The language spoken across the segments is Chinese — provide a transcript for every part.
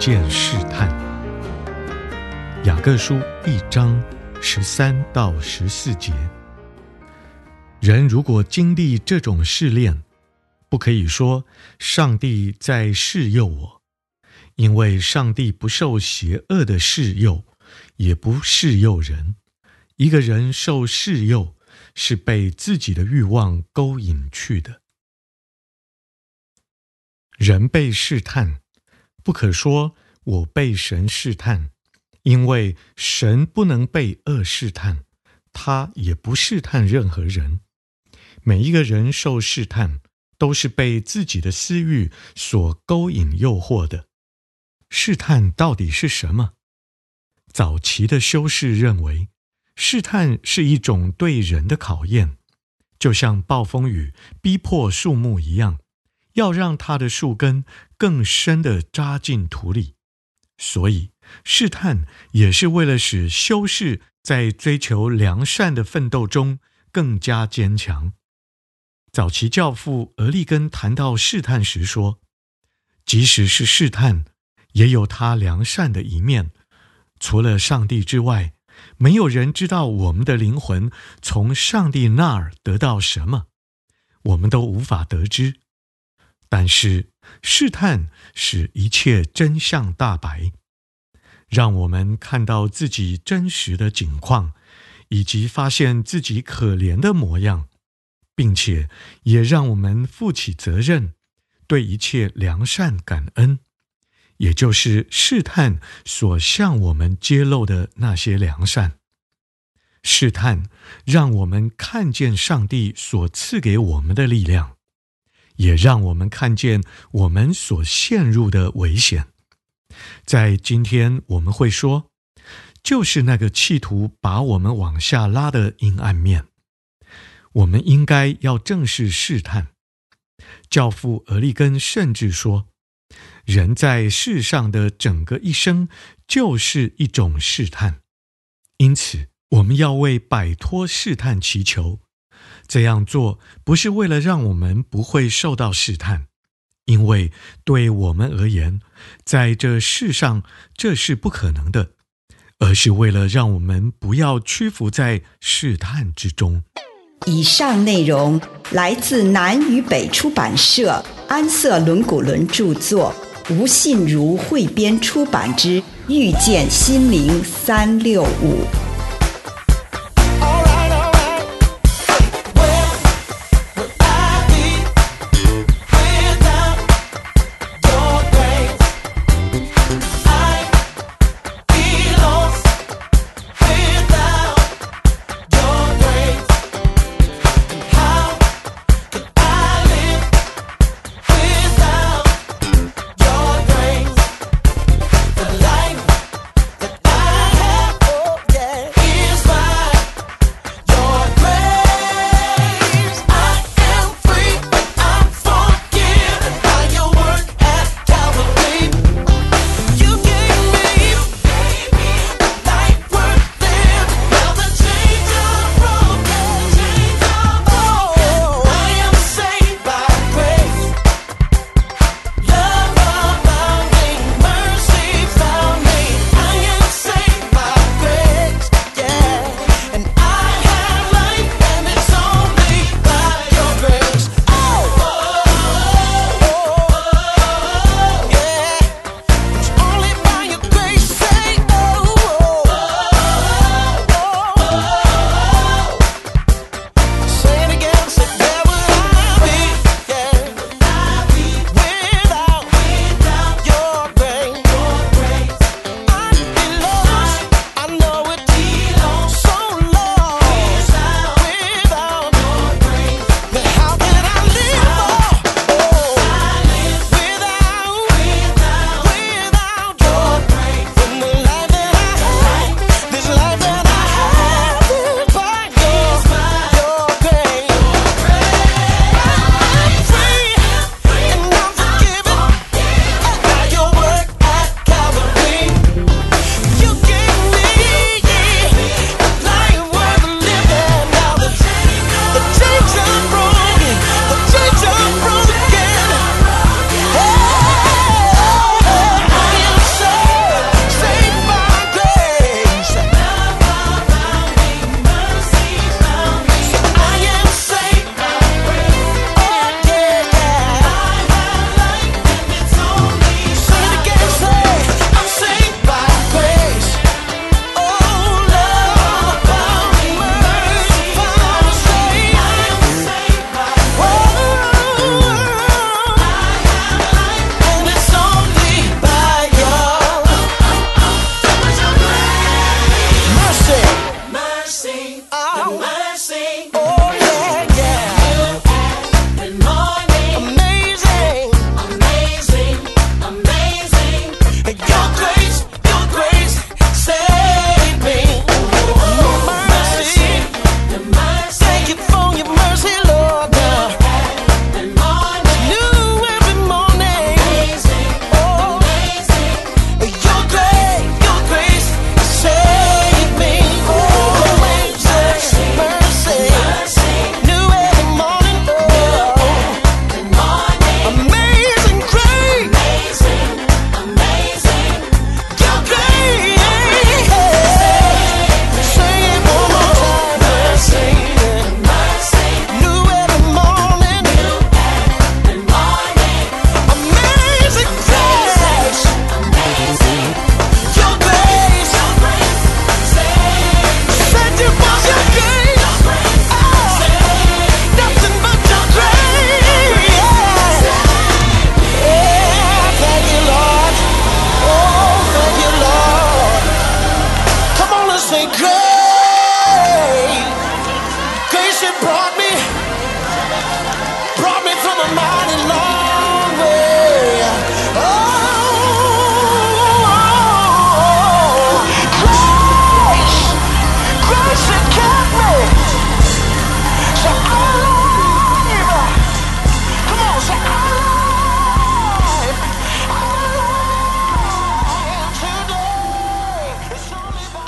见试探。雅各书一章。十三到十四节，人如果经历这种试炼，不可以说上帝在试诱我，因为上帝不受邪恶的试诱，也不试诱人。一个人受试诱，是被自己的欲望勾引去的。人被试探，不可说我被神试探。因为神不能被恶试探，他也不试探任何人。每一个人受试探，都是被自己的私欲所勾引、诱惑的。试探到底是什么？早期的修士认为，试探是一种对人的考验，就像暴风雨逼迫树木一样，要让它的树根更深地扎进土里。所以，试探也是为了使修士在追求良善的奋斗中更加坚强。早期教父俄利根谈到试探时说：“即使是试探，也有他良善的一面。除了上帝之外，没有人知道我们的灵魂从上帝那儿得到什么，我们都无法得知。但是试探使一切真相大白。”让我们看到自己真实的景况，以及发现自己可怜的模样，并且也让我们负起责任，对一切良善感恩，也就是试探所向我们揭露的那些良善。试探让我们看见上帝所赐给我们的力量，也让我们看见我们所陷入的危险。在今天，我们会说，就是那个企图把我们往下拉的阴暗面。我们应该要正视试探。教父俄利根甚至说，人在世上的整个一生就是一种试探。因此，我们要为摆脱试探祈求。这样做不是为了让我们不会受到试探。因为对我们而言，在这世上这是不可能的，而是为了让我们不要屈服在试探之中。以上内容来自南与北出版社安瑟伦古伦著作，吴信如汇编出版之《遇见心灵三六五》。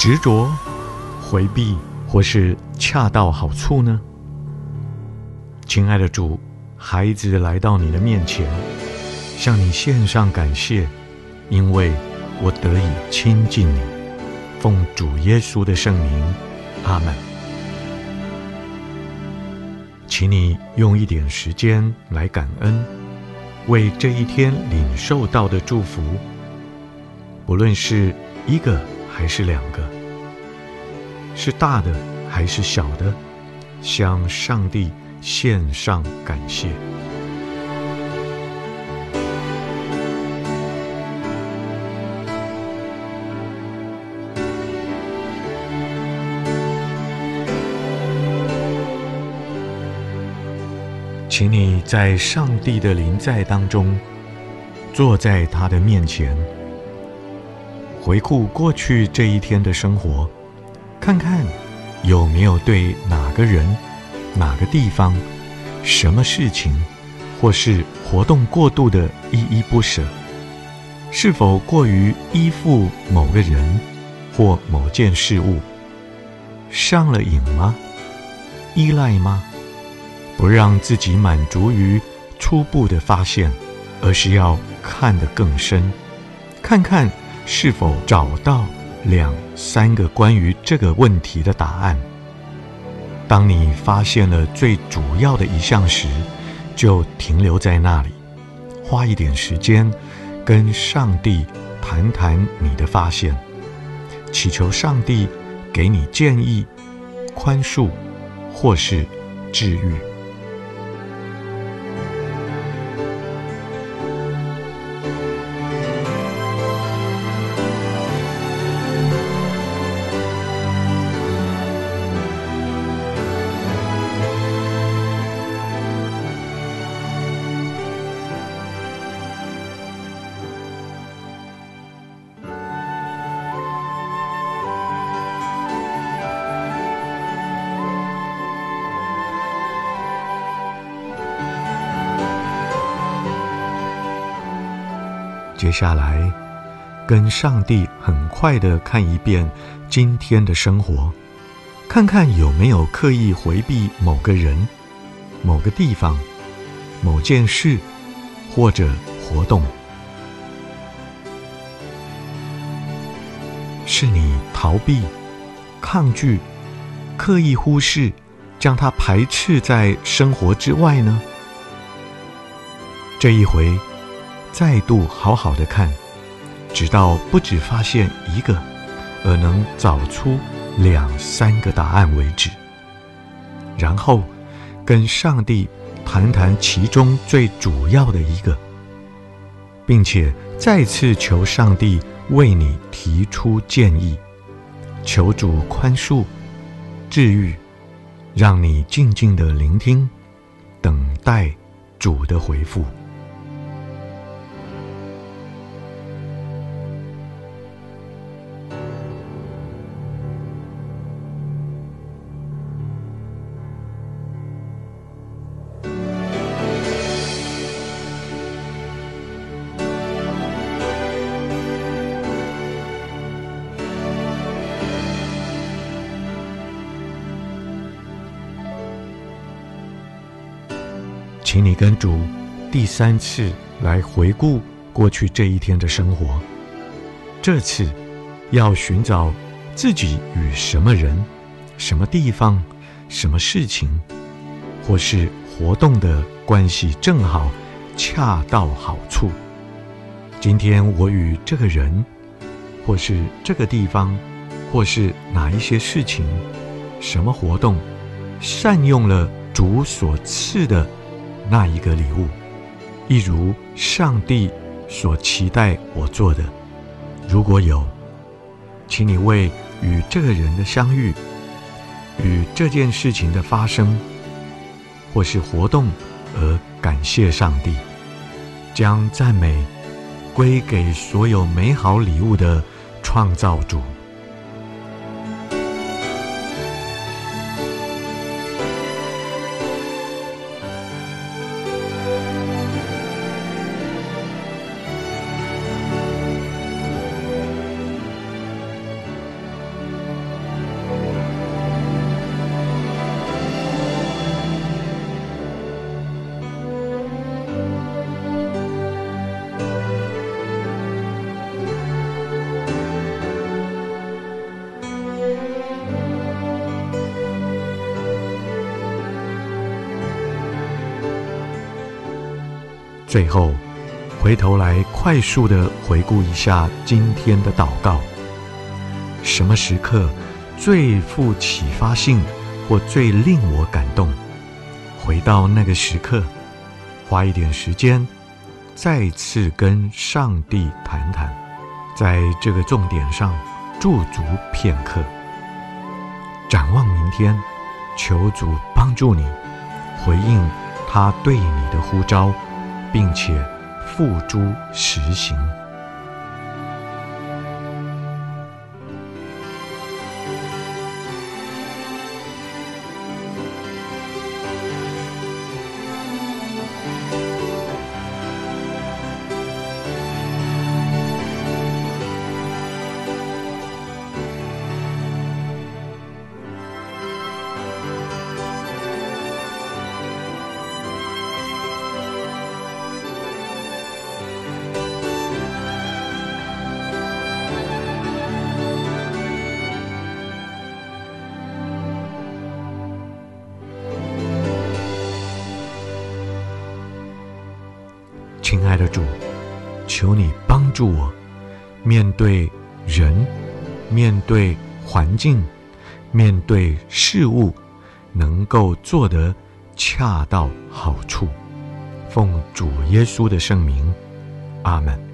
执着、回避，或是恰到好处呢？亲爱的主，孩子来到你的面前，向你献上感谢，因为我得以亲近你。奉主耶稣的圣名，阿门。请你用一点时间来感恩，为这一天领受到的祝福，不论是一个还是两个，是大的还是小的，向上帝献上感谢。请你在上帝的临在当中，坐在他的面前，回顾过去这一天的生活，看看有没有对哪个人、哪个地方、什么事情，或是活动过度的依依不舍，是否过于依附某个人或某件事物，上了瘾吗？依赖吗？不让自己满足于初步的发现，而是要看得更深，看看是否找到两三个关于这个问题的答案。当你发现了最主要的一项时，就停留在那里，花一点时间跟上帝谈谈你的发现，祈求上帝给你建议、宽恕或是治愈。接下来，跟上帝很快的看一遍今天的生活，看看有没有刻意回避某个人、某个地方、某件事或者活动，是你逃避、抗拒、刻意忽视，将它排斥在生活之外呢？这一回。再度好好的看，直到不只发现一个，而能找出两三个答案为止。然后跟上帝谈谈其中最主要的一个，并且再次求上帝为你提出建议，求主宽恕、治愈，让你静静的聆听，等待主的回复。请你跟主第三次来回顾过去这一天的生活，这次要寻找自己与什么人、什么地方、什么事情，或是活动的关系正好恰到好处。今天我与这个人，或是这个地方，或是哪一些事情、什么活动，善用了主所赐的。那一个礼物，一如上帝所期待我做的。如果有，请你为与这个人的相遇、与这件事情的发生，或是活动而感谢上帝，将赞美归给所有美好礼物的创造主。最后，回头来快速地回顾一下今天的祷告：什么时刻最富启发性，或最令我感动？回到那个时刻，花一点时间，再次跟上帝谈谈，在这个重点上驻足片刻。展望明天，求主帮助你回应他对你的呼召，并且付诸实行。亲爱的主，求你帮助我，面对人，面对环境，面对事物，能够做得恰到好处。奉主耶稣的圣名，阿门。